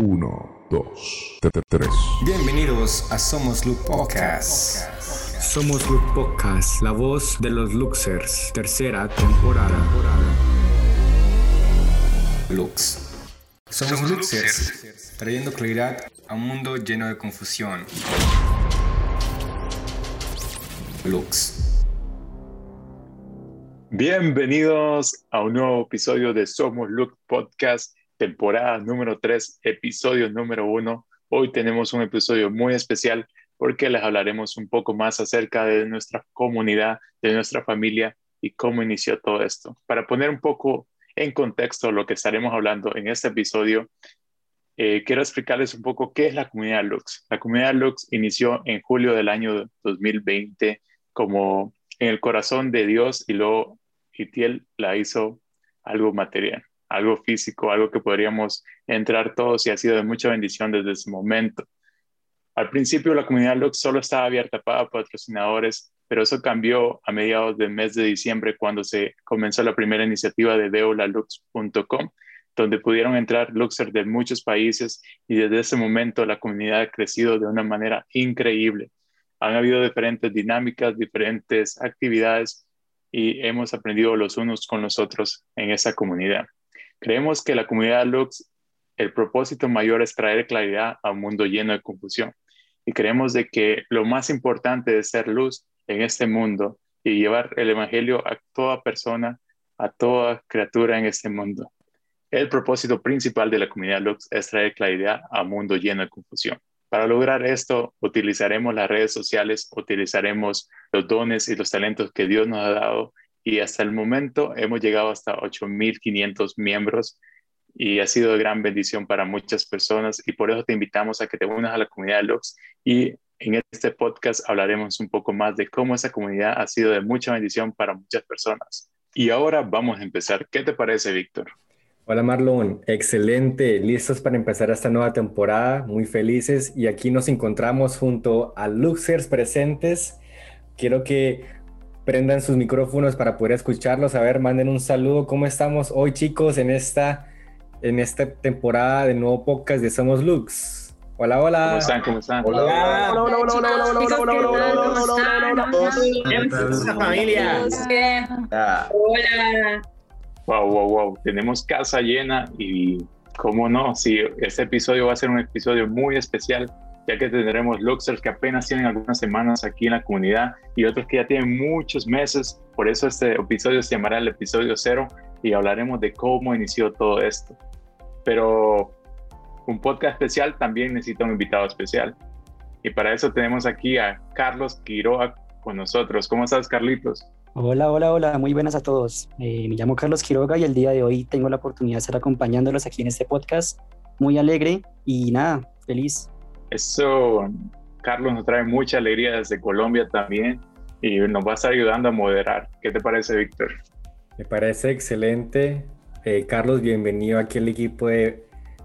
1, 2, 3. Bienvenidos a Somos Look Podcast. Somos Look Podcast, la voz de los Luxers, tercera temporada. Lux. Somos Luxers, trayendo claridad a un mundo lleno de confusión. Lux. Bienvenidos a un nuevo episodio de Somos Look Podcast, temporada número 3, episodio número 1. Hoy tenemos un episodio muy especial porque les hablaremos un poco más acerca de nuestra comunidad, de nuestra familia y cómo inició todo esto. Para poner un poco en contexto lo que estaremos hablando en este episodio, eh, quiero explicarles un poco qué es la comunidad Lux. La comunidad Lux inició en julio del año 2020 como en el corazón de Dios y luego Itiel la hizo algo material, algo físico, algo que podríamos entrar todos y ha sido de mucha bendición desde ese momento. Al principio la comunidad Lux solo estaba abierta para patrocinadores, pero eso cambió a mediados del mes de diciembre cuando se comenzó la primera iniciativa de veolalux.com, donde pudieron entrar Luxers de muchos países y desde ese momento la comunidad ha crecido de una manera increíble. Han habido diferentes dinámicas, diferentes actividades y hemos aprendido los unos con los otros en esa comunidad. Creemos que la comunidad Lux, el propósito mayor es traer claridad a un mundo lleno de confusión. Y creemos de que lo más importante es ser luz en este mundo y llevar el Evangelio a toda persona, a toda criatura en este mundo. El propósito principal de la comunidad Lux es traer claridad a un mundo lleno de confusión. Para lograr esto, utilizaremos las redes sociales, utilizaremos los dones y los talentos que Dios nos ha dado y hasta el momento hemos llegado hasta 8.500 miembros y ha sido de gran bendición para muchas personas y por eso te invitamos a que te unas a la comunidad Lux y en este podcast hablaremos un poco más de cómo esa comunidad ha sido de mucha bendición para muchas personas. Y ahora vamos a empezar. ¿Qué te parece, Víctor? Hola Marlon, excelente, listos para empezar esta nueva temporada, muy felices y aquí nos encontramos junto a Luxers presentes. Quiero que prendan sus micrófonos para poder escucharlos, a ver, manden un saludo, ¿cómo estamos hoy chicos en esta, en esta temporada de nuevo podcast de Somos Lux? Hola, hola. ¿Cómo están? ¿Cómo están? Hola, hola, hola, hola, hola, hola, hola, hola, hola, hola, hola, familia. Hola. Wow, wow, wow. Tenemos casa llena y cómo no, sí, este episodio va a ser un episodio muy especial, ya que tendremos Luxers que apenas tienen algunas semanas aquí en la comunidad y otros que ya tienen muchos meses. Por eso este episodio se llamará el episodio cero y hablaremos de cómo inició todo esto. Pero un podcast especial también necesita un invitado especial. Y para eso tenemos aquí a Carlos Quiroga con nosotros. ¿Cómo estás, Carlitos? Hola, hola, hola, muy buenas a todos. Eh, me llamo Carlos Quiroga y el día de hoy tengo la oportunidad de estar acompañándolos aquí en este podcast. Muy alegre y nada, feliz. Eso, Carlos nos trae mucha alegría desde Colombia también y nos va a estar ayudando a moderar. ¿Qué te parece, Víctor? Me parece excelente. Eh, Carlos, bienvenido aquí al equipo de,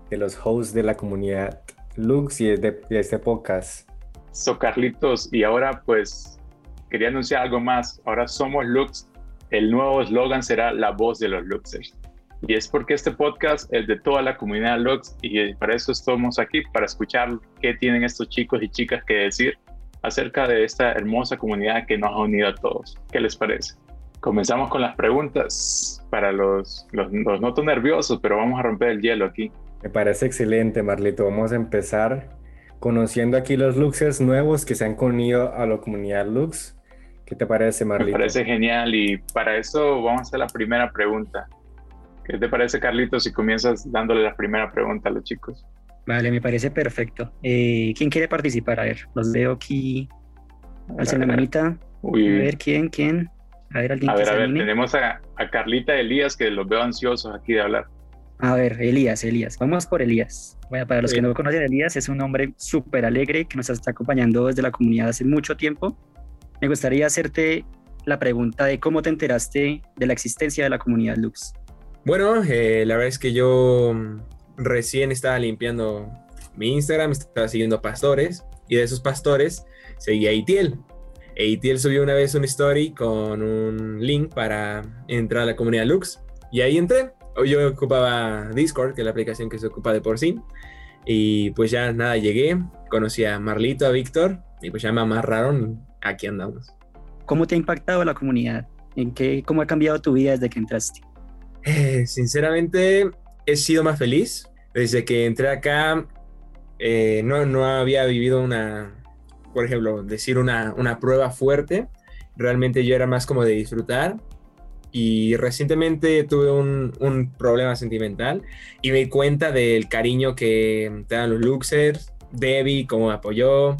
de, los hosts de la comunidad Lux y de, de este podcast. So, Carlitos, y ahora pues quería anunciar algo más. Ahora somos Lux. El nuevo eslogan será la voz de los Luxers. Y es porque este podcast es de toda la comunidad Lux y para eso estamos aquí, para escuchar qué tienen estos chicos y chicas que decir acerca de esta hermosa comunidad que nos ha unido a todos. ¿Qué les parece? Comenzamos con las preguntas para los, los, los notos nerviosos, pero vamos a romper el hielo aquí. Me parece excelente, Marlito. Vamos a empezar conociendo aquí los Luxers nuevos que se han unido a la comunidad Lux. ¿Qué te parece, Marlito? Me parece genial y para eso vamos a hacer la primera pregunta. ¿Qué te parece, Carlito, si comienzas dándole la primera pregunta a los chicos? Vale, me parece perfecto. Eh, ¿Quién quiere participar? A ver, los veo aquí. Alcen la manita. Uy. A ver, ¿quién? ¿Quién? A ver, alguien A que ver, se a ver, tenemos a, a Carlita Elías que los veo ansiosos aquí de hablar. A ver, Elías, Elías. Vamos por Elías. Bueno, para los que no conocen, Elías es un hombre súper alegre que nos está acompañando desde la comunidad hace mucho tiempo. Me gustaría hacerte la pregunta de cómo te enteraste de la existencia de la comunidad Lux. Bueno, eh, la verdad es que yo mm, recién estaba limpiando mi Instagram, estaba siguiendo pastores y de esos pastores seguía a Itiel. E Itiel subió una vez una story con un link para entrar a la comunidad Lux y ahí entré. Yo ocupaba Discord, que es la aplicación que se ocupa de por sí. Y pues ya nada, llegué, conocí a Marlito, a Víctor, y pues ya me amarraron aquí andamos. ¿Cómo te ha impactado la comunidad? ¿En qué, ¿Cómo ha cambiado tu vida desde que entraste? Eh, sinceramente, he sido más feliz. Desde que entré acá, eh, no, no había vivido una, por ejemplo, decir una, una prueba fuerte. Realmente yo era más como de disfrutar y recientemente tuve un, un, problema sentimental y me di cuenta del cariño que te dan los Luxers, Debbie, cómo me apoyó,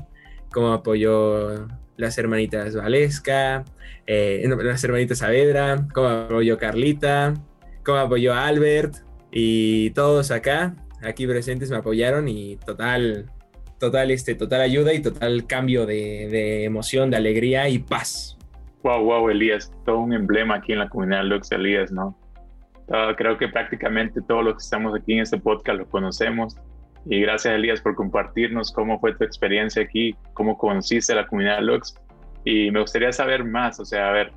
cómo apoyó las hermanitas Valesca, eh, las hermanitas Saavedra, cómo apoyó Carlita, cómo apoyó Albert y todos acá, aquí presentes me apoyaron y total, total, este, total ayuda y total cambio de, de emoción, de alegría y paz. Wow, wow, Elías, todo un emblema aquí en la comunidad Lux Elías, ¿no? creo que prácticamente todos los que estamos aquí en este podcast lo conocemos. Y gracias, Elías, por compartirnos cómo fue tu experiencia aquí, cómo conociste la comunidad Lux. Y me gustaría saber más, o sea, a ver,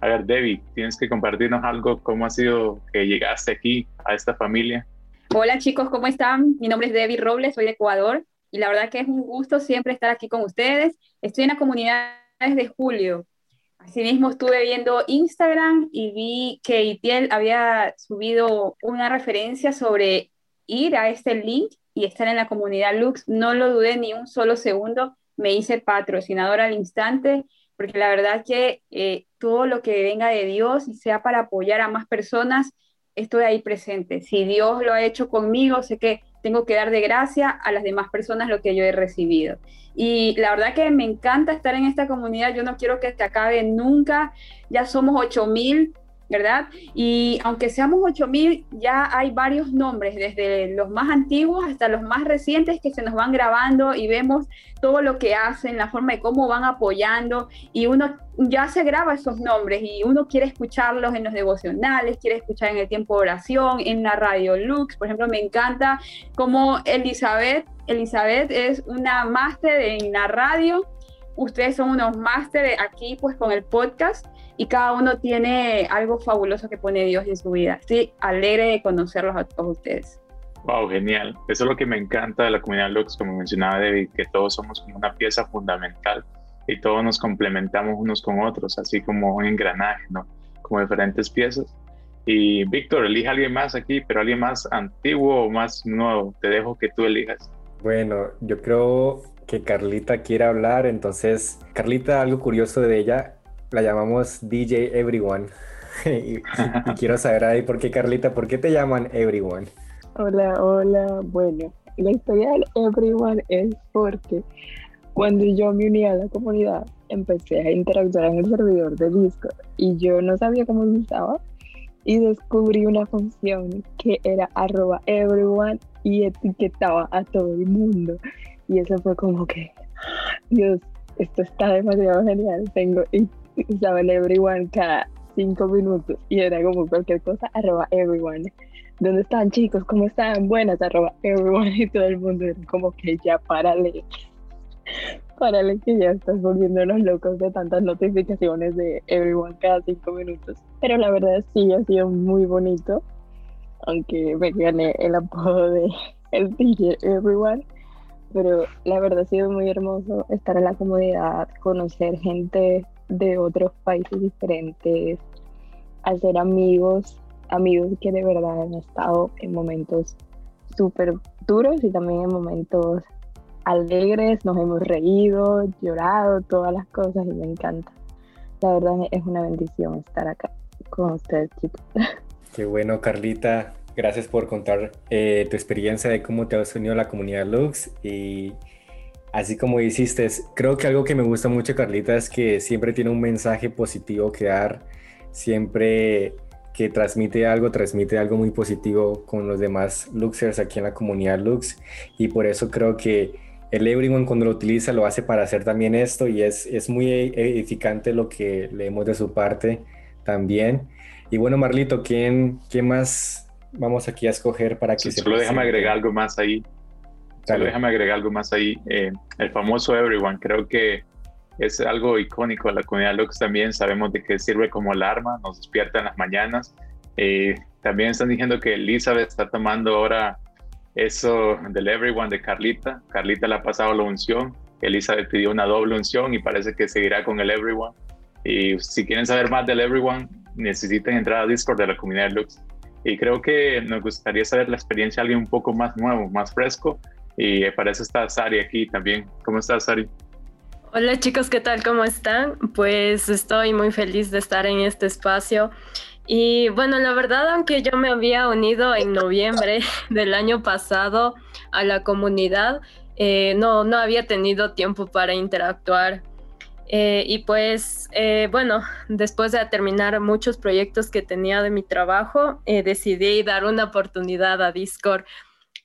a ver, Debbie, tienes que compartirnos algo, cómo ha sido que llegaste aquí a esta familia. Hola chicos, ¿cómo están? Mi nombre es Debbie Robles, soy de Ecuador y la verdad que es un gusto siempre estar aquí con ustedes. Estoy en la comunidad desde julio Asimismo, estuve viendo Instagram y vi que Itiel había subido una referencia sobre ir a este link y estar en la comunidad Lux. No lo dudé ni un solo segundo, me hice patrocinadora al instante, porque la verdad que eh, todo lo que venga de Dios y sea para apoyar a más personas, estoy ahí presente. Si Dios lo ha hecho conmigo, sé que tengo que dar de gracia a las demás personas lo que yo he recibido. Y la verdad que me encanta estar en esta comunidad, yo no quiero que se acabe nunca, ya somos 8000 ¿verdad? Y aunque seamos 8000, ya hay varios nombres, desde los más antiguos hasta los más recientes que se nos van grabando y vemos todo lo que hacen, la forma de cómo van apoyando y uno ya se graba esos nombres y uno quiere escucharlos en los devocionales, quiere escuchar en el tiempo de oración, en la radio Lux, por ejemplo, me encanta como Elizabeth, Elizabeth es una máster en la radio, ustedes son unos máster aquí pues con el podcast y cada uno tiene algo fabuloso que pone Dios en su vida. Estoy alegre de conocerlos a todos ustedes. Wow, genial. Eso es lo que me encanta de la comunidad Lux, como mencionaba David, que todos somos como una pieza fundamental y todos nos complementamos unos con otros, así como un engranaje, ¿no? Como diferentes piezas. Y Víctor, elige a alguien más aquí, pero alguien más antiguo o más nuevo. Te dejo que tú elijas. Bueno, yo creo que Carlita quiere hablar, entonces, Carlita, algo curioso de ella, la llamamos DJ Everyone. y, quiero saber ahí por qué, Carlita, ¿por qué te llaman Everyone? Hola, hola. Bueno, la historia del Everyone es porque cuando yo me uní a la comunidad, empecé a interactuar en el servidor de Discord y yo no sabía cómo se usaba y descubrí una función que era arroba everyone y etiquetaba a todo el mundo. Y eso fue como que, Dios, esto está demasiado genial. Tengo, el everyone cada cinco minutos y era como cualquier cosa, arroba everyone. ¿Dónde están chicos? ¿Cómo están? Buenas, arroba everyone. Y todo el mundo era como que ya párale. Párale que ya estás volviéndonos locos de tantas notificaciones de everyone cada cinco minutos. Pero la verdad sí ha sido muy bonito. Aunque me gané el apodo de el DJ Everyone. Pero la verdad ha sido muy hermoso estar en la comunidad, conocer gente de otros países diferentes, hacer amigos, amigos que de verdad han estado en momentos súper duros y también en momentos alegres, nos hemos reído, llorado, todas las cosas y me encanta. La verdad es una bendición estar acá con ustedes, chicos. Qué bueno, Carlita. Gracias por contar eh, tu experiencia de cómo te has unido a la comunidad Lux y Así como hiciste, creo que algo que me gusta mucho, Carlita, es que siempre tiene un mensaje positivo que dar, siempre que transmite algo, transmite algo muy positivo con los demás Luxers aquí en la comunidad Lux. Y por eso creo que el Everyone cuando lo utiliza lo hace para hacer también esto y es, es muy edificante lo que leemos de su parte también. Y bueno, Marlito, ¿quién, quién más vamos aquí a escoger para que se... Solo déjame agregar algo más ahí déjame agregar algo más ahí. Eh, el famoso Everyone, creo que es algo icónico la comunidad Lux también. Sabemos de que sirve como alarma, nos despierta en las mañanas. Eh, también están diciendo que Elizabeth está tomando ahora eso del Everyone de Carlita. Carlita le ha pasado la unción. Elizabeth pidió una doble unción y parece que seguirá con el Everyone. Y si quieren saber más del Everyone, necesitan entrar a Discord de la comunidad Lux. Y creo que nos gustaría saber la experiencia de alguien un poco más nuevo, más fresco. Y para eso está Sari aquí también. ¿Cómo estás, Sari? Hola chicos, ¿qué tal? ¿Cómo están? Pues estoy muy feliz de estar en este espacio. Y bueno, la verdad, aunque yo me había unido en noviembre del año pasado a la comunidad, eh, no, no había tenido tiempo para interactuar. Eh, y pues, eh, bueno, después de terminar muchos proyectos que tenía de mi trabajo, decidí dar una oportunidad a Discord.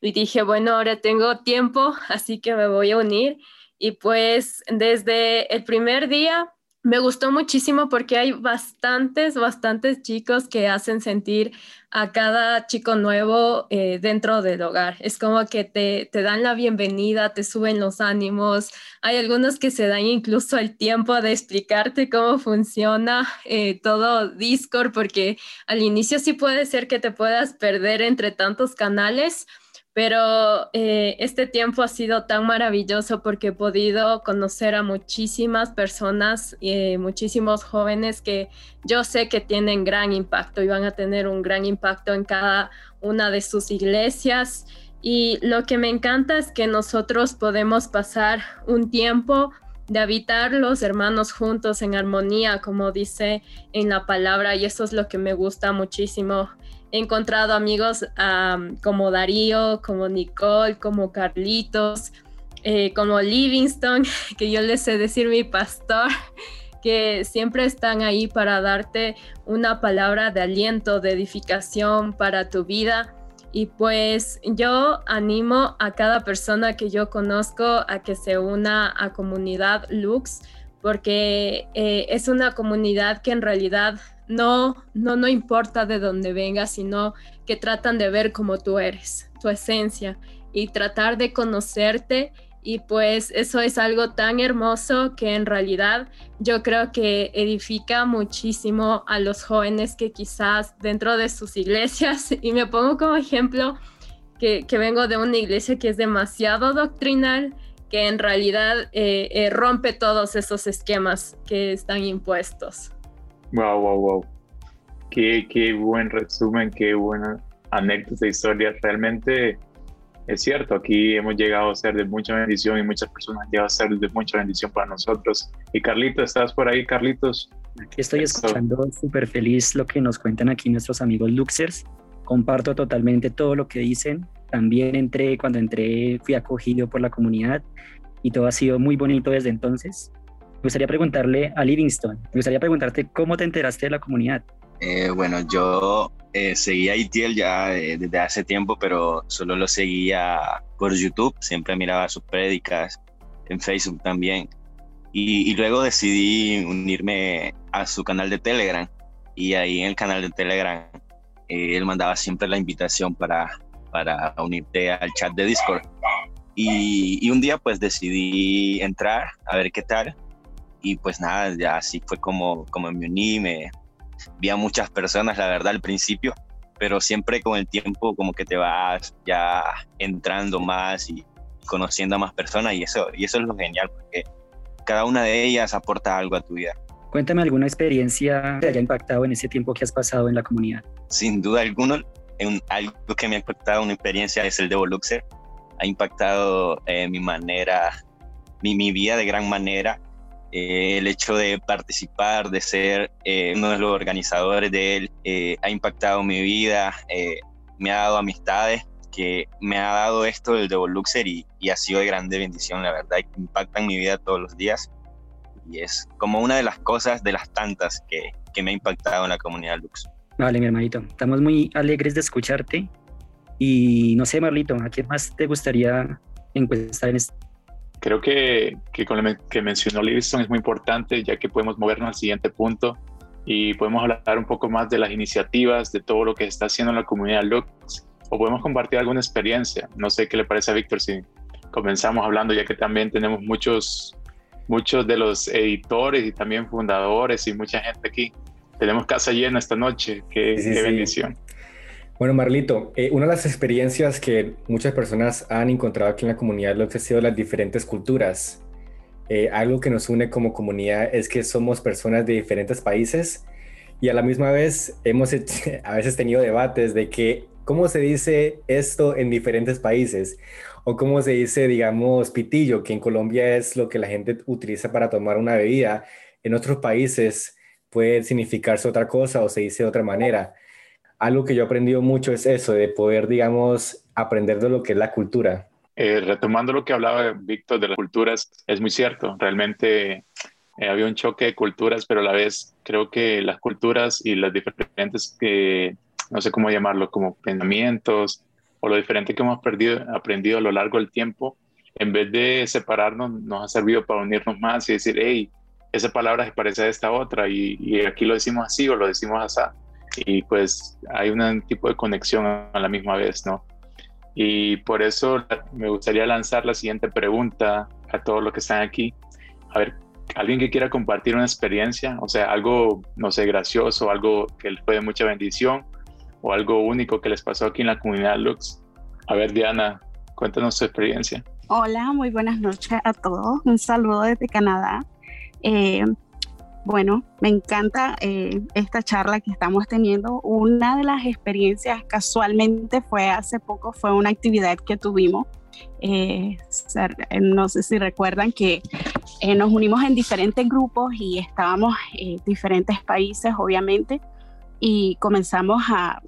Y dije, bueno, ahora tengo tiempo, así que me voy a unir. Y pues desde el primer día me gustó muchísimo porque hay bastantes, bastantes chicos que hacen sentir a cada chico nuevo eh, dentro del hogar. Es como que te, te, dan la bienvenida, te suben los ánimos. Hay algunos que se dan incluso el tiempo de explicarte cómo funciona eh, todo Discord, porque al inicio sí puede ser que te puedas perder entre tantos canales pero eh, este tiempo ha sido tan maravilloso porque he podido conocer a muchísimas personas, y muchísimos jóvenes que yo sé que tienen gran impacto y van a tener un gran impacto en cada una de sus iglesias. Y lo que me encanta es que nosotros podemos pasar un tiempo de habitar los hermanos juntos en armonía, como dice en la palabra, y eso es lo que me gusta muchísimo he encontrado amigos como Darío, como Nicole, como Carlitos, eh, como Livingston, que yo les sé decir mi pastor, que siempre están ahí para darte una palabra de aliento, de edificación para tu vida. Y pues yo animo a cada persona que yo conozco a que se una a comunidad Lux, porque eh, es una comunidad que en realidad no, no, no importa de dónde vengas, sino que tratan de ver como tú eres, tu esencia y tratar de conocerte y pues eso es algo tan hermoso que en realidad yo creo que edifica muchísimo a los jóvenes que quizás dentro de sus iglesias, y me pongo como ejemplo que, vengo de una iglesia que es demasiado doctrinal, que en realidad eh, eh, rompe todos esos esquemas que están impuestos. Wow, wow, wow. Qué, qué buen resumen, qué buena anécdota historia. Realmente es cierto, aquí hemos llegado a ser de mucha bendición y muchas personas han llegado a ser de mucha bendición para nosotros. Y Carlitos, ¿estás por ahí, Carlitos? Aquí estoy escuchando súper feliz lo que nos cuentan aquí nuestros amigos Luxers. Comparto totalmente todo lo que dicen. También entré, cuando entré, fui acogido por la comunidad y todo ha sido muy bonito desde entonces. Me gustaría preguntarle a Livingston, me gustaría preguntarte cómo te enteraste de la comunidad. Eh, bueno, yo eh, seguía a Itiel ya eh, desde hace tiempo, pero solo lo seguía por YouTube, siempre miraba sus prédicas, en Facebook también. Y, y, luego decidí unirme a su canal de Telegram. Y ahí en el canal de Telegram, él mandaba siempre la invitación para, para unirte al chat de Discord. Y, y, un día pues decidí entrar a ver qué tal y pues nada, ya así fue como, como me uní, me vi a muchas personas, la verdad, al principio, pero siempre con el tiempo como que te vas ya entrando más y conociendo a más personas y eso, y eso es lo genial, porque cada una de ellas aporta algo a tu vida. Cuéntame alguna experiencia que haya impactado en ese tiempo que has pasado en la comunidad. Sin duda alguna, en algo que me ha impactado, una experiencia es el de Voluxer. Ha impactado eh, mi manera, mi, mi vida de gran manera eh, el hecho de participar, de ser eh, uno de los organizadores de él, eh, ha impactado mi vida, me ha dado amistades, que me ha dado esto del Devoluxer y, y ha sido de grande bendición, la verdad, impacta en mi vida todos los días. Y es como una de las cosas, de las tantas que, que me ha impactado en la comunidad Lux. Vale, mi hermanito, estamos muy alegres de escucharte. Y no sé, Marlito, ¿a qué más te gustaría encuestar en este Creo que, que con lo que mencionó Livingston es muy importante, ya que podemos movernos al siguiente punto y podemos hablar un poco más de las iniciativas, de todo lo que está haciendo la comunidad Lux, o podemos compartir alguna experiencia. No sé qué le parece a Víctor si comenzamos hablando, ya que también tenemos muchos, muchos de los editores y también fundadores y mucha gente aquí. Tenemos casa llena esta noche, qué, qué bendición. Bueno, Marlito, eh, una de las experiencias que muchas personas han encontrado aquí en la comunidad lo que ha sido las diferentes culturas. Eh, algo que nos une como comunidad es que somos personas de diferentes países y a la misma vez hemos a veces tenido debates de que cómo se dice esto en diferentes países o cómo se dice, digamos, pitillo, que en Colombia es lo que la gente utiliza para tomar una bebida. En otros países puede significarse otra cosa o se dice de otra manera. Algo que yo he aprendido mucho es eso, de poder, digamos, aprender de lo que es la cultura. Eh, retomando lo que hablaba Víctor de las culturas, es muy cierto, realmente eh, había un choque de culturas, pero a la vez creo que las culturas y las diferentes, que no sé cómo llamarlo, como pensamientos o lo diferente que hemos perdido, aprendido a lo largo del tiempo, en vez de separarnos, nos ha servido para unirnos más y decir, hey, esa palabra se parece a esta otra y, y aquí lo decimos así o lo decimos así. Y pues hay un tipo de conexión a la misma vez, ¿no? Y por eso me gustaría lanzar la siguiente pregunta a todos los que están aquí. A ver, alguien que quiera compartir una experiencia, o sea, algo, no sé, gracioso, algo que les fue de mucha bendición o algo único que les pasó aquí en la comunidad Lux. A ver, Diana, cuéntanos su experiencia. Hola, muy buenas noches a todos. Un saludo desde Canadá. Eh, bueno, me encanta eh, esta charla que estamos teniendo. Una de las experiencias casualmente fue hace poco, fue una actividad que tuvimos. Eh, no sé si recuerdan que eh, nos unimos en diferentes grupos y estábamos en diferentes países, obviamente, y comenzamos a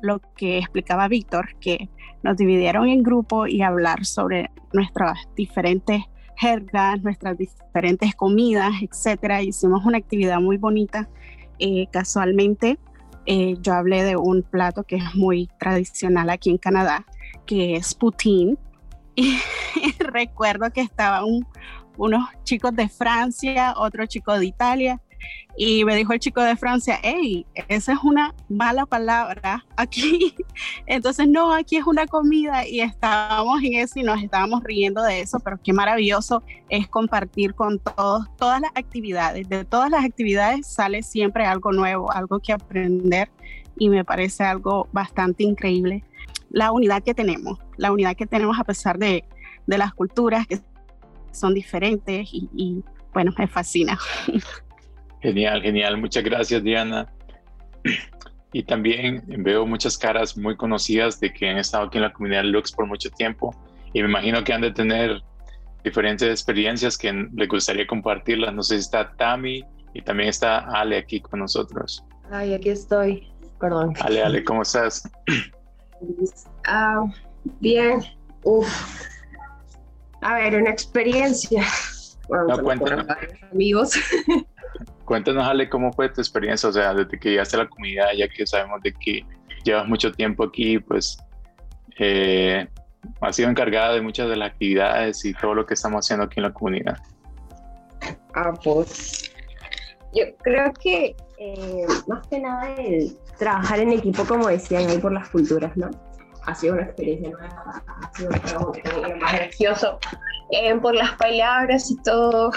lo que explicaba Víctor, que nos dividieron en grupos y hablar sobre nuestras diferentes jergas, nuestras diferentes comidas, etcétera. Hicimos una actividad muy bonita. Eh, casualmente, eh, yo hablé de un plato que es muy tradicional aquí en Canadá, que es poutine. Y recuerdo que estaban unos chicos de Francia, otro chico de Italia, y me dijo el chico de Francia, hey, esa es una mala palabra aquí. Entonces, no, aquí es una comida y estábamos en eso y nos estábamos riendo de eso, pero qué maravilloso es compartir con todos, todas las actividades. De todas las actividades sale siempre algo nuevo, algo que aprender y me parece algo bastante increíble. La unidad que tenemos, la unidad que tenemos a pesar de, de las culturas que son diferentes y, y bueno, me fascina. Genial, genial. Muchas gracias, Diana. Y también veo muchas caras muy conocidas de que han estado aquí en la comunidad Lux por mucho tiempo y me imagino que han de tener diferentes experiencias que les gustaría compartirlas. No sé si está Tami y también está Ale aquí con nosotros. Ay, aquí estoy. Perdón. Ale, Ale, ¿cómo estás? Ah, bien. Uf. A ver, una experiencia. Bueno, no, cuéntanos. Amigos. Cuéntanos, Ale, cómo fue tu experiencia, o sea, desde que llegaste a la comunidad, ya que sabemos de que llevas mucho tiempo aquí, pues eh, has sido encargada de muchas de las actividades y todo lo que estamos haciendo aquí en la comunidad. Ah, pues yo creo que eh, más que nada el trabajar en equipo, como decían ahí por las culturas, ¿no? Ha sido una experiencia nueva, ha sido un trabajo más gracioso eh, por las palabras y todo,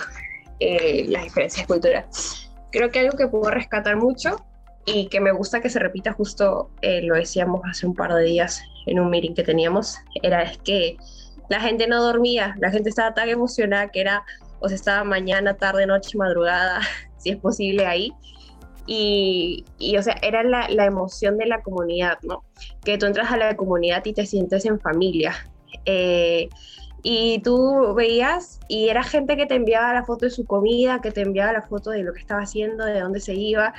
las diferencias culturales creo que algo que puedo rescatar mucho y que me gusta que se repita justo, eh, lo decíamos hace un par de días en un meeting que teníamos, era es que la gente no dormía, la gente estaba tan emocionada que era, o sea, estaba mañana, tarde, noche, madrugada, si es posible ahí. Y, y o sea, era la, la, emoción de la comunidad, ¿no? Que tú entras a la comunidad y te sientes en familia. Eh, y tú veías y era gente que te enviaba la foto de su comida, que te enviaba la foto de lo que estaba haciendo, de dónde se iba.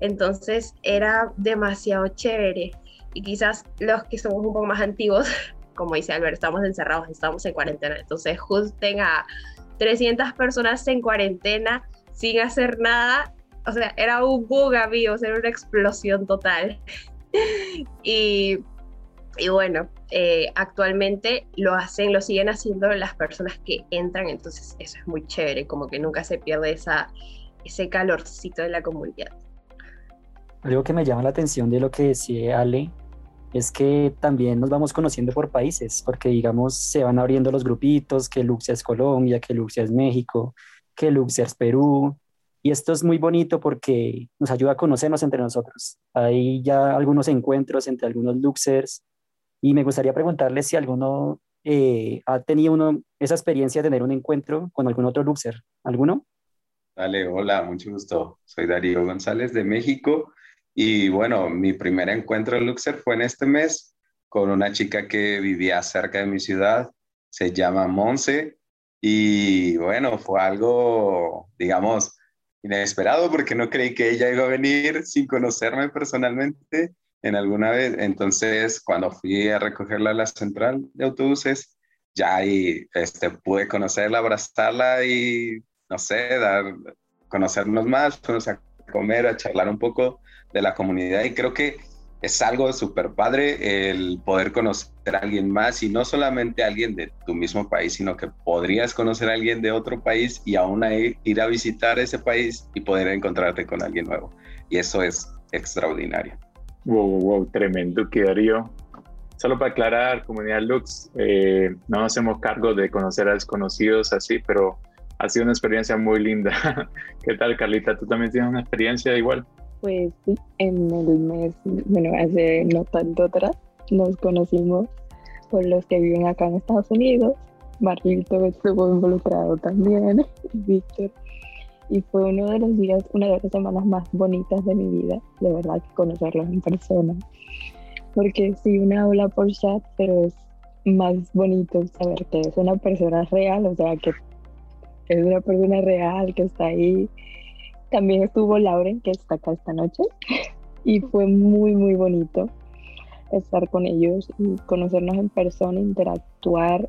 Entonces era demasiado chévere. Y quizás los que somos un poco más antiguos, como dice Albert, estamos encerrados, estamos en cuarentena. Entonces justen a 300 personas en cuarentena sin hacer nada. O sea, era un bug, amigos, era una explosión total. y y bueno, eh, actualmente lo hacen, lo siguen haciendo las personas que entran, entonces eso es muy chévere, como que nunca se pierde esa, ese calorcito de la comunidad. Algo que me llama la atención de lo que decía Ale es que también nos vamos conociendo por países, porque digamos se van abriendo los grupitos, que Luxia es Colombia, que Luxia es México, que Luxia es Perú, Y esto es muy bonito porque nos ayuda a conocernos entre nosotros. Hay ya algunos encuentros entre algunos Luxers y me gustaría preguntarles si alguno eh, ha tenido esa experiencia de tener un encuentro con algún otro Luxer. ¿Alguno? Dale, hola, mucho gusto. Soy Darío González de México y bueno, mi primer encuentro en Luxer fue en este mes con una chica que vivía cerca de mi ciudad, se llama Monse y bueno, fue algo, digamos, inesperado porque no creí que ella iba a venir sin conocerme personalmente en alguna vez. Entonces, cuando fui a recogerla a la central de autobuses, ya ahí este, pude conocerla, abrazarla y, no sé, dar, conocernos más, fuimos a comer, a charlar un poco de la comunidad y creo que es algo súper padre el poder conocer a alguien más y no solamente a alguien de tu mismo país, sino que podrías conocer a alguien de otro país y aún ahí ir a visitar ese país y poder encontrarte con alguien nuevo. Y eso es extraordinario. Wow, wow, tremendo que Darío. Solo para aclarar, comunidad Lux, eh, no hacemos cargo de conocer a desconocidos así, pero ha sido una experiencia muy linda. ¿Qué tal, Carlita? ¿Tú también tienes una experiencia igual? Pues sí, en el mes, bueno, hace no tanto atrás, nos conocimos por los que viven acá en Estados Unidos. Marlito estuvo involucrado también, Víctor. Y fue uno de los días, una de las semanas más bonitas de mi vida, de verdad, conocerlos en persona. Porque sí, una habla por chat, pero es más bonito saber que es una persona real, o sea, que es una persona real que está ahí también estuvo Lauren, que está acá esta noche, y fue muy, muy bonito estar con ellos y conocernos en persona, interactuar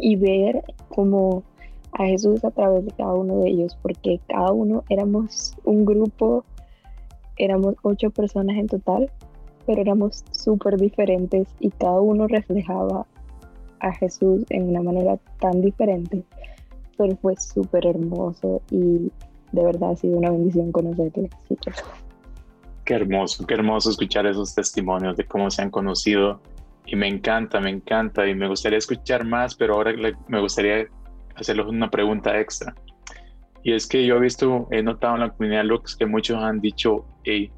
y ver cómo a Jesús a través de cada uno de ellos, porque cada uno éramos un grupo, éramos ocho personas en total, pero éramos súper diferentes y cada uno reflejaba a Jesús en una manera tan diferente, pero fue súper hermoso y de verdad ha sido una bendición conocerte. Qué hermoso, qué hermoso escuchar esos testimonios de cómo se han conocido. Y me encanta, me encanta. Y me gustaría escuchar más, pero ahora me gustaría hacerles una pregunta extra. Y es que yo he visto, he notado en la comunidad Lux que muchos han dicho, hey,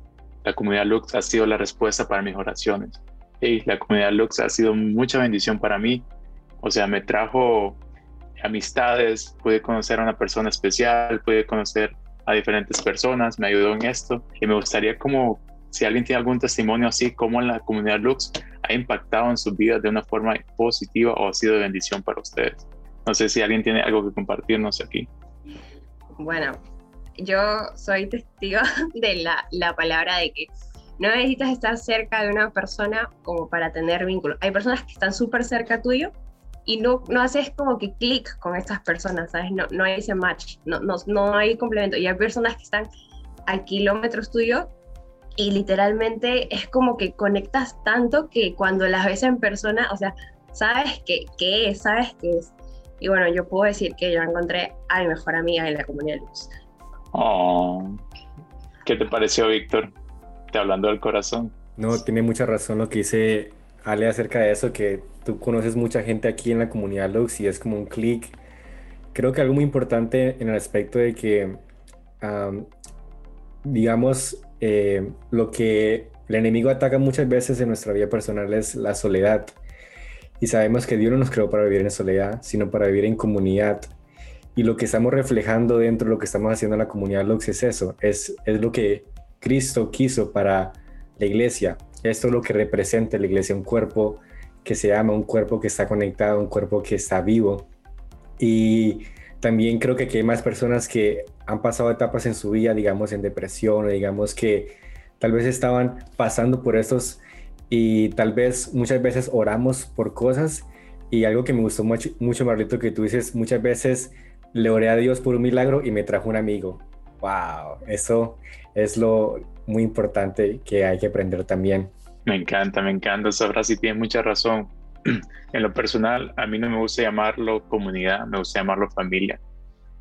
la comunidad Lux ha sido la respuesta para mis oraciones. Hey, la comunidad Lux ha sido mucha bendición para mí. O sea, me trajo amistades, pude conocer a una persona especial, pude conocer a diferentes personas, me ayudó en esto y me gustaría como si alguien tiene algún testimonio así, como la comunidad Lux ha impactado en su vida de una forma positiva o ha sido de bendición para ustedes. No sé si alguien tiene algo que compartirnos aquí. Bueno, yo soy testigo de la, la palabra de que no necesitas estar cerca de una persona como para tener vínculo. Hay personas que están súper cerca tuyo, y no, no haces como que clic con estas personas, ¿sabes? No, no hay ese match, no, no, no hay complemento. Y hay personas que están a kilómetros tuyo y literalmente es como que conectas tanto que cuando las ves en persona, o sea, sabes qué, qué es, sabes qué es. Y bueno, yo puedo decir que yo encontré a mi mejor amiga en la comunidad Luz. Oh, ¿Qué te pareció, Víctor? Te hablando del corazón. No, tiene mucha razón lo que dice Ale acerca de eso, que tú conoces mucha gente aquí en la comunidad Lux y es como un clic. Creo que algo muy importante en el aspecto de que, digamos, eh, lo que el enemigo ataca muchas veces en nuestra vida personal es la soledad. Y sabemos que Dios no nos creó para vivir en soledad, sino para vivir en comunidad. Y lo que estamos reflejando dentro de lo que estamos haciendo en la comunidad Lux es eso, es, es lo que Cristo quiso para la iglesia. Esto es lo que representa la iglesia, un cuerpo que se ama, un cuerpo que está conectado, un cuerpo que está vivo. Y también creo que hay más personas que han pasado etapas en su vida, digamos, en depresión, o digamos que tal vez estaban pasando por estos y tal vez muchas veces oramos por cosas y algo que me gustó mucho, mucho Marlito, que tú dices, muchas veces le oré a Dios por un milagro y me trajo un amigo. Wow, eso es lo, muy importante que hay que aprender también. Me encanta, me encanta esa frase y tiene mucha razón. En lo personal, a mí no me gusta llamarlo comunidad, me gusta llamarlo familia,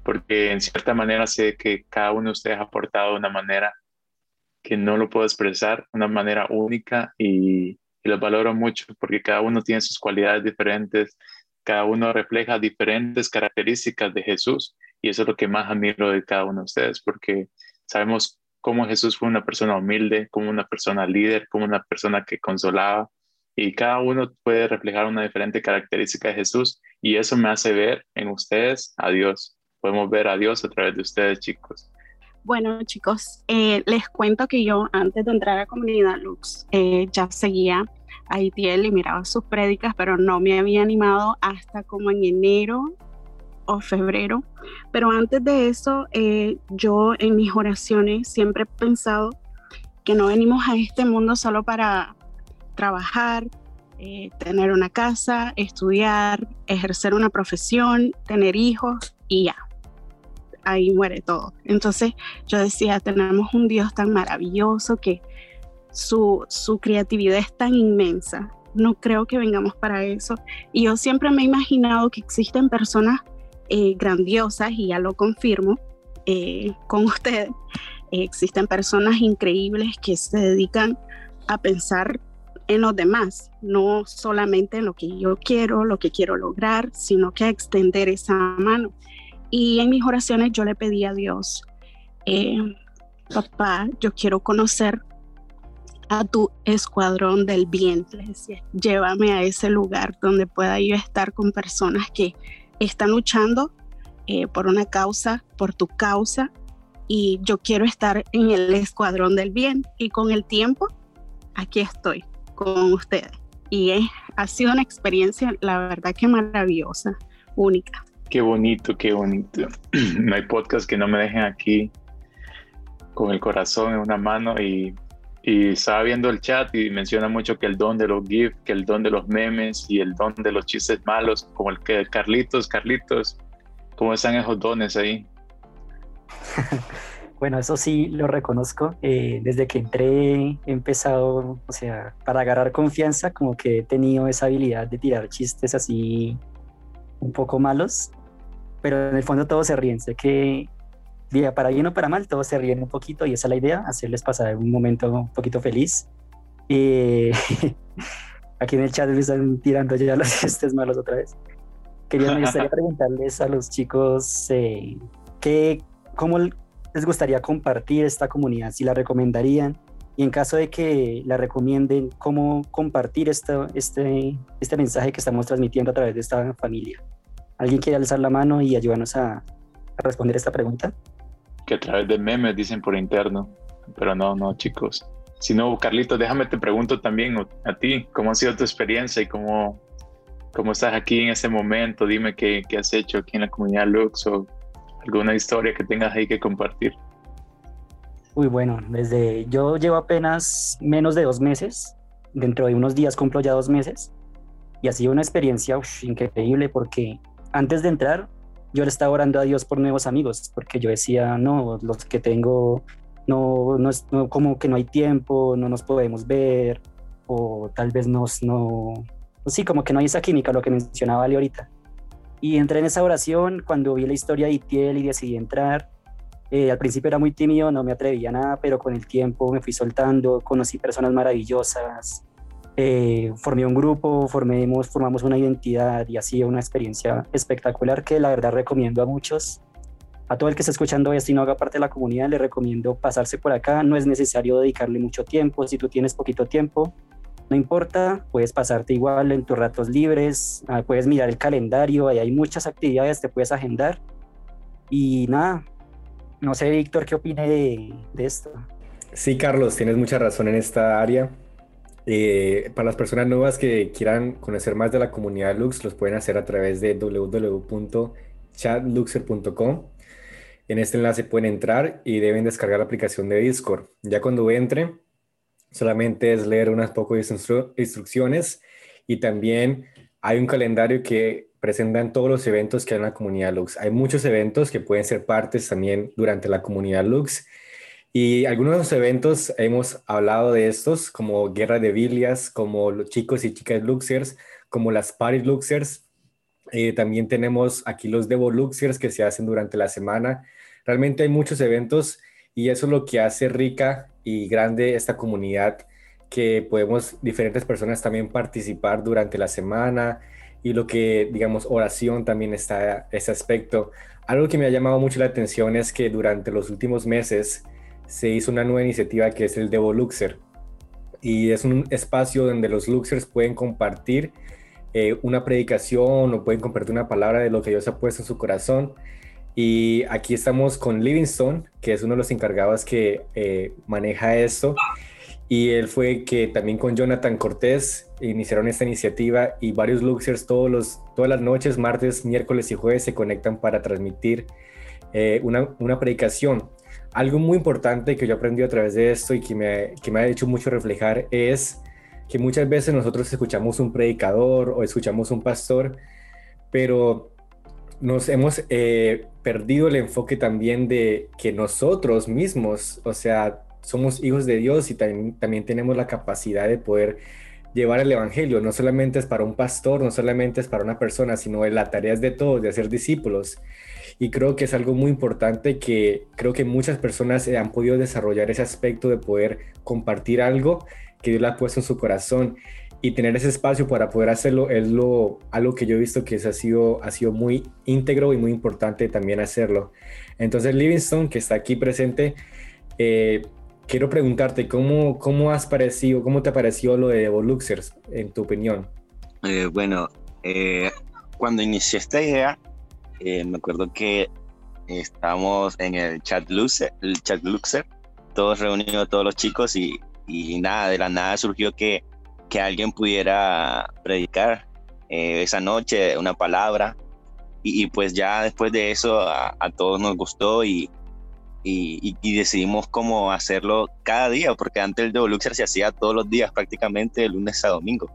porque en cierta manera sé que cada uno de ustedes ha aportado de una manera que no lo puedo expresar, una manera única y, y lo valoro mucho porque cada uno tiene sus cualidades diferentes, cada uno refleja diferentes características de Jesús Y eso es lo que más admiro de cada uno de ustedes, porque sabemos cómo Jesús fue una persona humilde, como una persona líder, como una persona que consolaba. Y cada uno puede reflejar una diferente característica de Jesús. Y eso me hace ver en ustedes a Dios. Podemos ver a Dios a través de ustedes, chicos. Bueno, chicos, eh, les cuento que yo antes de entrar a Comunidad Lux eh, ya seguía a Itiel y miraba sus prédicas, pero no me había animado hasta como en enero o febrero. Pero antes de eso, eh, yo en mis oraciones siempre he pensado que no venimos a este mundo solo para trabajar, tener una casa, estudiar, ejercer una profesión, tener hijos y ya ahí muere todo. Entonces yo decía, tenemos un Dios tan maravilloso que su, creatividad es tan inmensa. No creo que vengamos para eso. Y yo siempre me he imaginado que existen personas eh, grandiosas, y ya lo confirmo eh, con ustedes, existen personas increíbles que se dedican a pensar en los demás, no solamente en lo que yo quiero, lo que quiero lograr, sino que a extender esa mano. Y en mis oraciones yo le pedí a Dios, eh, papá, yo quiero conocer a tu escuadrón del bien. Le decía, llévame a ese lugar donde pueda yo estar con personas que están luchando eh, por una causa, por tu causa, y yo quiero estar en el escuadrón del bien. Y con el tiempo, aquí estoy con ustedes. Y ha sido una experiencia, la verdad que maravillosa, única. Qué bonito, qué bonito. No hay podcast que no me dejen aquí con el corazón en una mano y, estaba viendo el chat y menciona mucho que el don de los GIFs, que el don de los memes y el don de los chistes malos, como el que Carlitos, Carlitos, ¿cómo están esos dones ahí? Bueno, eso sí lo reconozco. Eh, desde que entré he empezado, o sea, para agarrar confianza, como que he tenido esa habilidad de tirar chistes así un poco malos pero en el fondo todos se ríen. Sé que para bien o para mal, todos se ríen un poquito y esa es la idea, hacerles pasar un momento un poquito feliz. Y aquí en el chat me están tirando ya los chistes malos otra vez. Quería, me gustaría preguntarles a los chicos eh, que, cómo les gustaría compartir esta comunidad, si la recomendarían y en caso de que la recomienden, cómo compartir esto, este, este mensaje que estamos transmitiendo a través de esta familia. ¿Alguien quiere alzar la mano y ayudarnos a, responder esta pregunta? Que a través de memes dicen por interno, pero no, no, chicos. Si no, Carlito, déjame te pregunto también a ti, ¿cómo ha sido tu experiencia y cómo, cómo estás aquí en este momento? Dime qué, qué has hecho aquí en la comunidad Lux o alguna historia que tengas ahí que compartir. Uy, bueno, desde yo llevo apenas menos de dos meses, dentro de unos días cumplo ya dos meses, y ha sido una experiencia increíble porque antes de entrar, yo le estaba orando a Dios por nuevos amigos, porque yo decía, no, los que tengo, no, no, es, como que no hay tiempo, no nos podemos ver, o tal vez nos, no, sí, como que no hay esa química, lo que mencionaba Ali ahorita. Y entré en esa oración cuando vi la historia de Itiel y decidí entrar. Eh, al principio era muy tímido, no me atrevía a nada, pero con el tiempo me fui soltando, conocí personas maravillosas, eh, formé un grupo, formemos, formamos una identidad y así una experiencia espectacular que la verdad recomiendo a muchos. A todo el que está escuchando esto y no haga parte de la comunidad, le recomiendo pasarse por acá. No es necesario dedicarle mucho tiempo. Si tú tienes poquito tiempo, no importa, puedes pasarte igual en tus ratos libres, ah, puedes mirar el calendario, ahí hay muchas actividades, te puedes agendar. Y nada, no sé, Víctor, ¿qué opine de, de esto? Sí, Carlos, tienes mucha razón en esta área. Eh, para las personas nuevas que quieran conocer más de la comunidad Lux, los pueden hacer a través de www.chatluxer.com. En este enlace pueden entrar y deben descargar la aplicación de Discord. Ya cuando entren, solamente es leer unas pocas instrucciones y también hay un calendario que presentan todos los eventos que hay en la comunidad Lux. Hay muchos eventos que pueden ser partes también durante la comunidad Lux y algunos eventos hemos hablado de estos, como Guerra de Biblias, como los chicos y chicas Luxers, como las Party Luxers. Eh, también tenemos aquí los Devo Luxers que se hacen durante la semana. Realmente hay muchos eventos y eso es lo que hace rica y grande esta comunidad, que podemos diferentes personas también participar durante la semana y lo que, digamos, oración también está ese aspecto. Algo que me ha llamado mucho la atención es que durante los últimos meses se hizo una nueva iniciativa que es el Devo Luxer. Y es un espacio donde los Luxers pueden compartir eh, una predicación o pueden compartir una palabra de lo que Dios ha puesto en su corazón. Y aquí estamos con Livingstone, que es uno de los encargados que eh, maneja esto. Y él fue que también con Jonathan Cortés iniciaron esta iniciativa y varios Luxers todos los, todas las noches, martes, miércoles y jueves se conectan para transmitir eh, una, una, predicación. Algo muy importante que yo aprendí a través de esto y que me, que me ha hecho mucho reflejar es que muchas veces nosotros escuchamos un predicador o escuchamos un pastor, pero nos hemos eh, perdido el enfoque también de que nosotros mismos, o sea, somos hijos de Dios y también, también tenemos la capacidad de poder llevar el Evangelio. No solamente es para un pastor, no solamente es para una persona, sino la tarea es de todos, de hacer discípulos. Y creo que es algo muy importante que creo que muchas personas han podido desarrollar ese aspecto de poder compartir algo que Dios le ha puesto en su corazón y tener ese espacio para poder hacerlo es lo, algo que yo he visto que ha, sido, ha sido muy íntegro y muy importante también hacerlo. Entonces, Livingstone, que está aquí presente, eh, quiero preguntarte, ¿cómo, ¿cómo has parecido, cómo te pareció lo de Evoluxers, en tu opinión? Eh, bueno, eh, cuando inicié esta idea, me acuerdo que estábamos en el chat Luxer, el chat Luxer, todos reunidos, todos los chicos, y y nada, de la nada surgió que, que alguien pudiera predicar eh, esa noche una palabra y, pues ya después de eso a, todos nos gustó y, y, decidimos cómo hacerlo cada día, porque antes el Devoluxer se hacía todos los días prácticamente de lunes a domingo.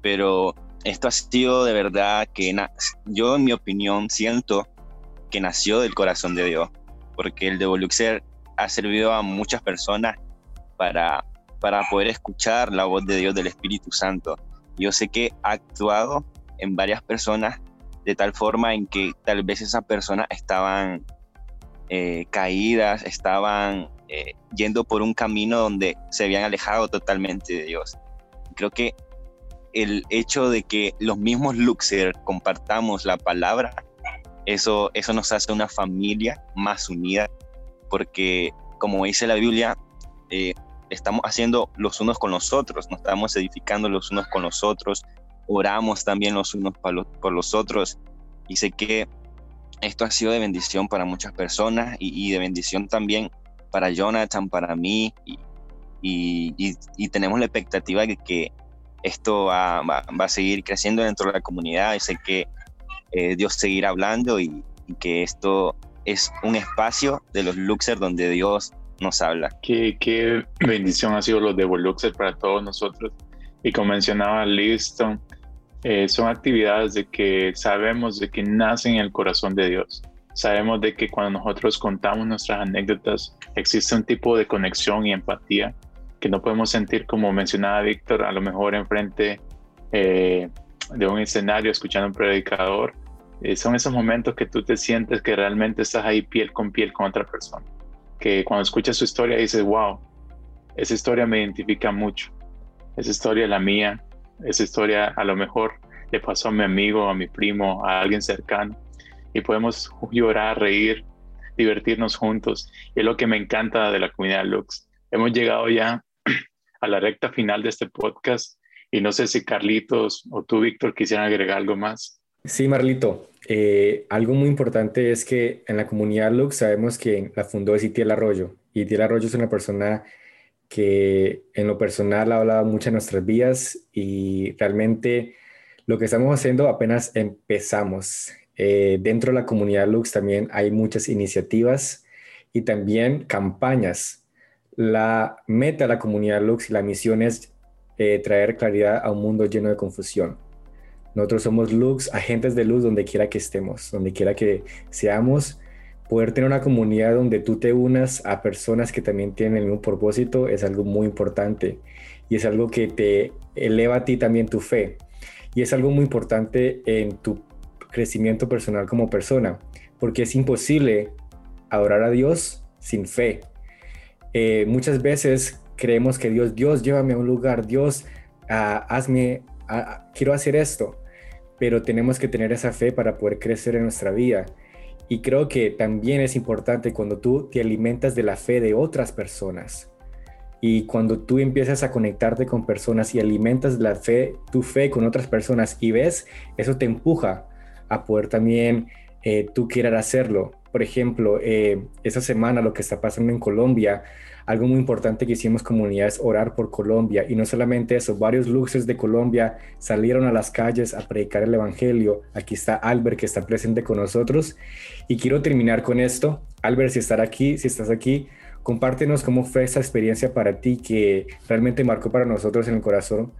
Pero esto ha sido de verdad que yo en mi opinión siento que nació del corazón de Dios, porque el Devoluxer ha servido a muchas personas para para poder escuchar la voz de Dios del Espíritu Santo. Yo sé que ha actuado en varias personas de tal forma en que tal vez esas personas estaban eh, caídas, estaban eh, yendo por un camino donde se habían alejado totalmente de Dios. Creo que el hecho de que los mismos Luxer compartamos la palabra, eso, eso nos hace una familia más unida, porque como dice la Biblia, eh, estamos haciendo los unos con los otros, nos estamos edificando los unos con los otros, oramos también los unos por los otros. Y sé que esto ha sido de bendición para muchas personas y, de bendición también para Jonathan, para mí. Y, tenemos la expectativa de que esto va, a seguir creciendo dentro de la comunidad. Y sé que eh, Dios seguirá hablando y, que esto es un espacio de los Luxer donde Dios nos habla. Qué, bendición ha sido los de Voluxer para todos nosotros. Y como mencionaba Listo, eh, son actividades de que sabemos de que nacen en el corazón de Dios. Sabemos de que cuando nosotros contamos nuestras anécdotas existe un tipo de conexión y empatía que no podemos sentir como mencionaba Víctor, a lo mejor enfrente eh, de un escenario escuchando un predicador. Eh, son esos momentos que tú te sientes que realmente estás ahí piel con piel con otra persona que cuando escuchas su historia dices, wow, esa historia me identifica mucho, esa historia es la mía, esa historia a lo mejor le pasó a mi amigo, a mi primo, a alguien cercano, y podemos llorar, reír, divertirnos juntos. Y es lo que me encanta de la comunidad Lux. Hemos llegado ya a la recta final de este podcast y no sé si Carlitos o tú, Víctor, quisieran agregar algo más. Sí, Marlito. Eh, algo muy importante es que en la comunidad Lux sabemos que la fundó Itiel Arroyo. Itiel Arroyo es una persona que en lo personal ha hablado mucho en nuestras vidas y realmente lo que estamos haciendo apenas empezamos. Eh, dentro de la comunidad Lux también hay muchas iniciativas y también campañas. La meta de la comunidad Lux y la misión es eh, traer claridad a un mundo lleno de confusión. Nosotros somos lux, agentes de luz donde quiera que estemos, donde quiera que seamos. Poder tener una comunidad donde tú te unas a personas que también tienen el mismo propósito es algo muy importante y es algo que te eleva a ti también tu fe. Y es algo muy importante en tu crecimiento personal como persona, porque es imposible adorar a Dios sin fe. Eh, muchas veces creemos que Dios, Dios, llévame a un lugar, Dios, ah, hazme, ah, quiero hacer esto pero tenemos que tener esa fe para poder crecer en nuestra vida. Y creo que también es importante cuando tú te alimentas de la fe de otras personas. Y cuando tú empiezas a conectarte con personas y alimentas la fe, tu fe con otras personas y ves, eso te empuja a poder también eh, tú querer hacerlo. Por ejemplo, eh, esta semana lo que está pasando en Colombia, algo muy importante que hicimos comunidad es orar por Colombia. Y no solamente eso, varios luxes de Colombia salieron a las calles a predicar el Evangelio. Aquí está Albert que está presente con nosotros. Y quiero terminar con esto. Albert, si estás aquí, si estás aquí, compártenos cómo fue esa experiencia para ti que realmente marcó para nosotros en el corazón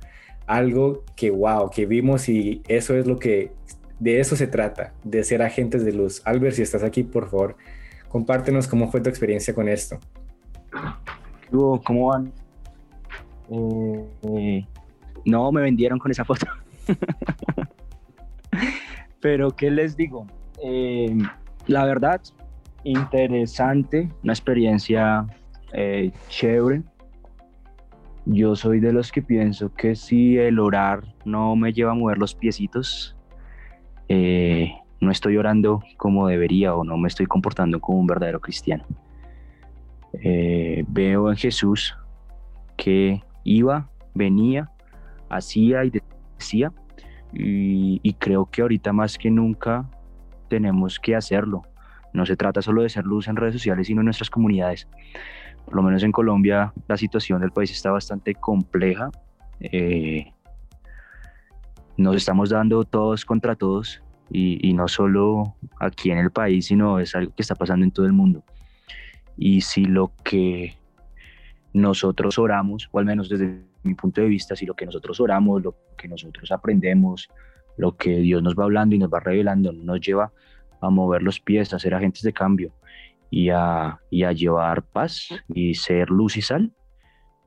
algo que wow, que vimos y eso es lo que de eso se trata, de ser agentes de luz. Albert, si estás aquí, por favor, compártenos cómo fue tu experiencia con esto. ¿Cómo van? Eh, no, me vendieron con esa foto. Pero, ¿qué les digo? Eh, la verdad, interesante, una experiencia eh, chévere. Yo soy de los que pienso que si el orar no me lleva a mover los piecitos, no estoy orando como debería o no me estoy comportando como un verdadero cristiano. Eh, veo en Jesús que iba, venía, hacía y decía, y, creo que ahorita más que nunca tenemos que hacerlo. No se trata solo de ser luz en redes sociales, sino en nuestras comunidades. Por lo menos en Colombia la situación del país está bastante compleja. Eh, nos estamos dando todos contra todos y, no solo aquí en el país, sino es algo que está pasando en todo el mundo. Y si lo que nosotros oramos, o al menos desde mi punto de vista, si lo que nosotros oramos, lo que nosotros aprendemos, lo que Dios nos va hablando y nos va revelando, nos lleva a mover los pies, a ser agentes de cambio y a, y a llevar paz y ser luz y sal,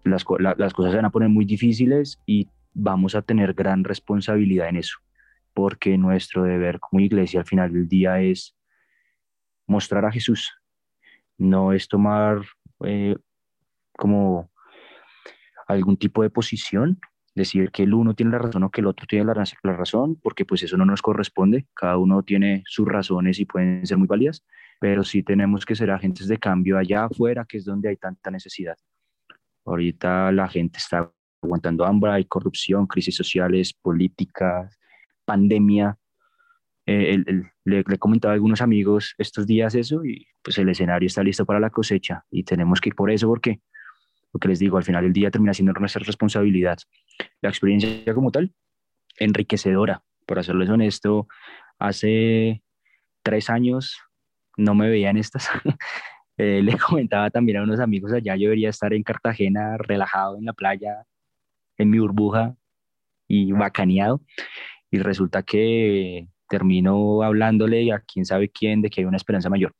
las, las cosas se van a poner muy difíciles y vamos a tener gran responsabilidad en eso, porque nuestro deber como iglesia al final del día es mostrar a Jesús, no es tomar eh, como algún tipo de posición, decir que el uno tiene la razón o que el otro tiene la, la, razón, porque pues eso no nos corresponde, cada uno tiene sus razones y pueden ser muy válidas, pero sí tenemos que ser agentes de cambio allá afuera, que es donde hay tanta necesidad. Ahorita la gente está aguantando hambre, hay corrupción, crisis sociales, políticas, pandemia, eh, le, he comentado a algunos amigos estos días eso y pues el escenario está listo para la cosecha y tenemos que ir por eso porque lo que les digo, al final del día termina siendo nuestra responsabilidad. La experiencia como tal, enriquecedora, por hacerles honesto, hace tres años no me veía en estas. eh, le comentaba también a unos amigos allá, yo debería estar en Cartagena, relajado en la playa, en mi burbuja y bacaneado. Y resulta que termino hablándole a quién sabe quién de que hay una esperanza mayor.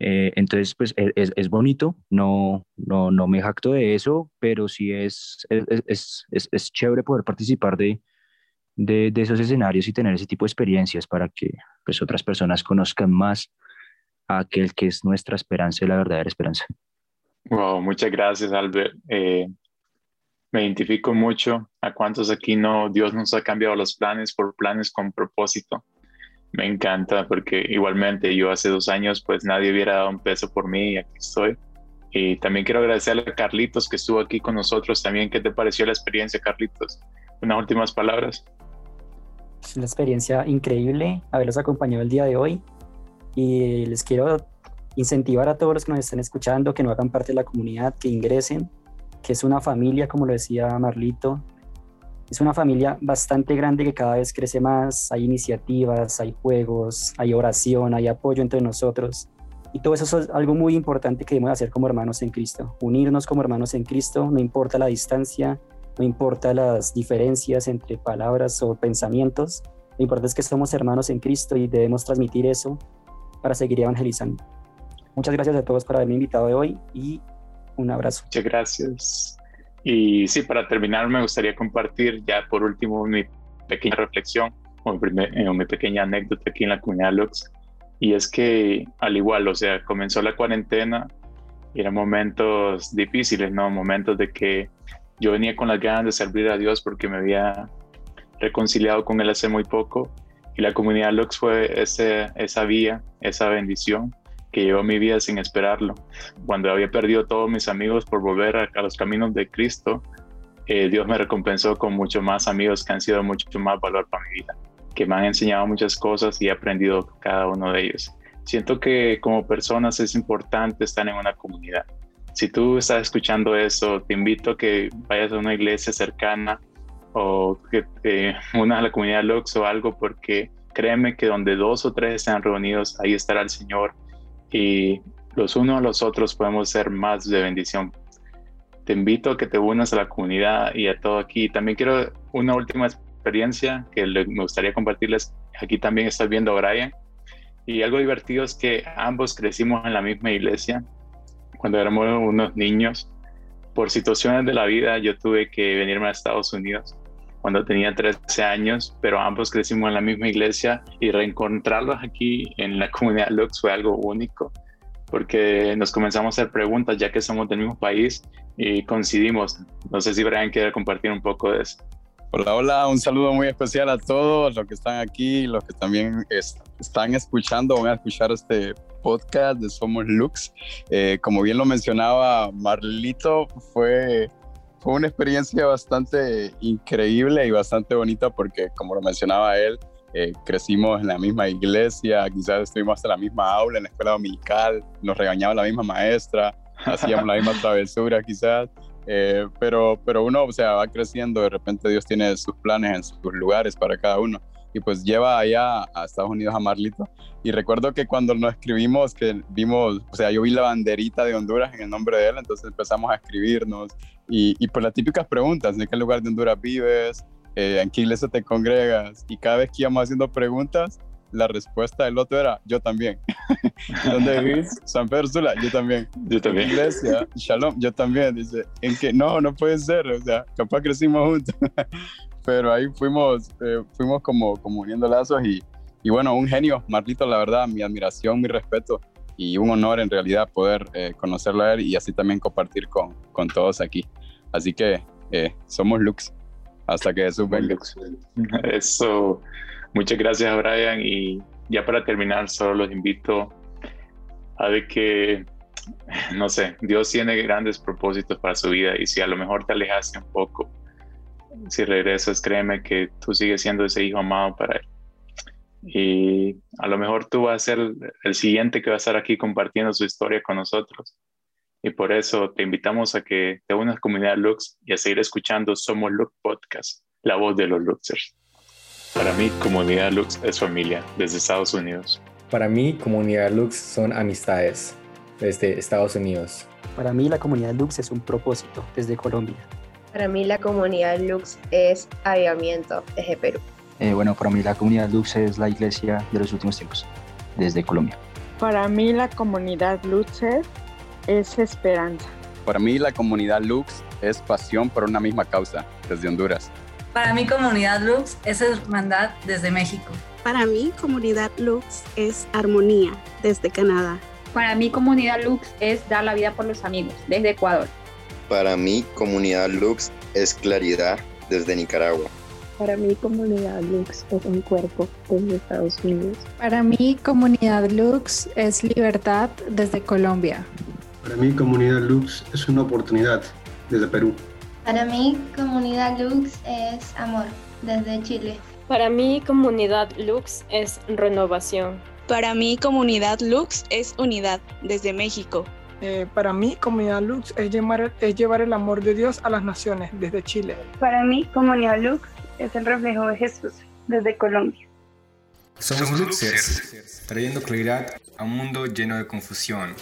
Eh, entonces, pues e, es, es, bonito, no, no, no me jacto de eso, pero sí es, es, es, es chévere poder participar de, de, de, esos escenarios y tener ese tipo de experiencias para que pues, otras personas conozcan más a aquel que es nuestra esperanza y la verdadera esperanza. Wow, muchas gracias, Albert. Eh, me identifico mucho a cuántos aquí no, Dios nos ha cambiado los planes por planes con propósito. Me encanta porque igualmente yo hace dos años pues nadie hubiera dado un peso por mí y aquí estoy. Y también quiero agradecerle a Carlitos que estuvo aquí con nosotros también. ¿Qué te pareció la experiencia, Carlitos? Unas últimas palabras. Es una experiencia increíble haberlos acompañado el día de hoy y les quiero incentivar a todos los que nos están escuchando que no hagan parte de la comunidad, que ingresen, que es una familia, como lo decía Marlito, es una familia bastante grande que cada vez crece más, hay iniciativas, hay juegos, hay oración, hay apoyo entre nosotros. Y todo eso es algo muy importante que debemos hacer como hermanos en Cristo, unirnos como hermanos en Cristo, no importa la distancia, no importa las diferencias entre palabras o pensamientos, lo importante es que somos hermanos en Cristo y debemos transmitir eso para seguir evangelizando. Muchas gracias a todos por haberme invitado de hoy y un abrazo. Muchas gracias. Y sí, para terminar, me gustaría compartir ya por último mi pequeña reflexión o mi, eh, mi pequeña anécdota aquí en la comunidad Lux. Y es que al igual, o sea, comenzó la cuarentena y eran momentos difíciles, ¿no? Momentos de que yo venía con las ganas de servir a Dios porque me había reconciliado con Él hace muy poco y la comunidad Lux fue ese, esa vía, esa bendición que llevó mi vida sin esperarlo. Cuando había perdido todos mis amigos por volver a, los caminos de Cristo, eh, Dios me recompensó con muchos más amigos que han sido mucho más valor para mi vida, que me han enseñado muchas cosas y he aprendido cada uno de ellos. Siento que como personas es importante estar en una comunidad. Si tú estás escuchando eso, te invito a que vayas a una iglesia cercana o que te unas a la comunidad Lux o algo, porque créeme que donde dos o tres están reunidos, ahí estará el Señor y los unos a los otros podemos ser más de bendición. Te invito a que te unas a la comunidad y a todo aquí. También quiero una última experiencia que me gustaría compartirles. Aquí también estás viendo a Brian. Y algo divertido es que ambos crecimos en la misma iglesia cuando éramos unos niños. Por situaciones de la vida yo tuve que venirme a Estados Unidos cuando tenía 13 años, pero ambos crecimos en la misma iglesia y reencontrarlos aquí en la comunidad Lux fue algo único porque nos comenzamos a hacer preguntas ya que somos del mismo país y coincidimos. No sé si Brian quiere compartir un poco de eso. Hola, hola, un saludo muy especial a todos los que están aquí, los que también están escuchando, van a escuchar este podcast de Somos Lux. Eh, como bien lo mencionaba Marlito, fue fue una experiencia bastante increíble y bastante bonita porque, como lo mencionaba él, eh, crecimos en la misma iglesia, quizás estuvimos hasta la misma aula en la escuela dominical, nos regañaba la misma maestra, hacíamos la misma travesura quizás, eh, pero, pero uno, o sea, va creciendo, de repente Dios tiene sus planes en sus lugares para cada uno y pues lleva allá a Estados Unidos a Marlito. Y recuerdo que cuando nos escribimos, que vimos, o sea, yo vi la banderita de Honduras en el nombre de él, entonces empezamos a escribirnos y, y pues las típicas preguntas, ¿en qué lugar de Honduras vives? Eh, ¿En qué iglesia te congregas? Y cada vez que íbamos haciendo preguntas, la respuesta del otro era, yo también. ¿Dónde vivís? San Pedro Sula, yo también. Yo también. Iglesia, Shalom, yo también. Dice, ¿en qué? No, no puede ser, o sea, capaz crecimos juntos pero ahí fuimos, eh, fuimos como, como uniendo lazos y, y, bueno, un genio, Marlito, la verdad, mi admiración, mi respeto y un honor en realidad poder eh, conocerlo a él y así también compartir con, con todos aquí. Así que eh, somos Lux, hasta que Jesús venga. Eso, muchas gracias Brian y ya para terminar solo los invito a ver que, no sé, Dios tiene grandes propósitos para su vida y si a lo mejor te alejaste un poco si regresas, créeme que tú sigues siendo ese hijo amado para él. Y a lo mejor tú vas a ser el siguiente que va a estar aquí compartiendo su historia con nosotros. Y por eso te invitamos a que te unas a Comunidad Lux y a seguir escuchando Somos Lux Podcast, la voz de los Luxers. Para mí, Comunidad Lux es familia desde Estados Unidos. Para mí, Comunidad Lux son amistades desde Estados Unidos. Para mí, la Comunidad Lux es un propósito desde Colombia. Para mí la comunidad Lux es avivamiento desde Perú. Eh, bueno, para mí la comunidad Lux es la iglesia de los últimos tiempos, desde Colombia. Para mí la comunidad Lux es esperanza. Para mí la comunidad Lux es pasión por una misma causa, desde Honduras. Para mí comunidad Lux es hermandad desde México. Para mí comunidad Lux es armonía desde Canadá. Para mí comunidad Lux es dar la vida por los amigos desde Ecuador. Para mí, Comunidad Lux es claridad desde Nicaragua. Para mí, Comunidad Lux es un cuerpo desde Estados Unidos. Para mí, Comunidad Lux es libertad desde Colombia. Para mí, Comunidad Lux es una oportunidad desde Perú. Para mí, Comunidad Lux es amor desde Chile. Para mí, Comunidad Lux es renovación. Para mí, Comunidad Lux es unidad desde México. Eh, para mí, Comunidad Lux es llevar, es llevar el amor de Dios a las naciones desde Chile. Para mí, Comunidad Lux es el reflejo de Jesús desde Colombia. Somos Luxers, trayendo claridad a un mundo lleno de confusión.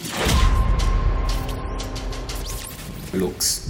Lux.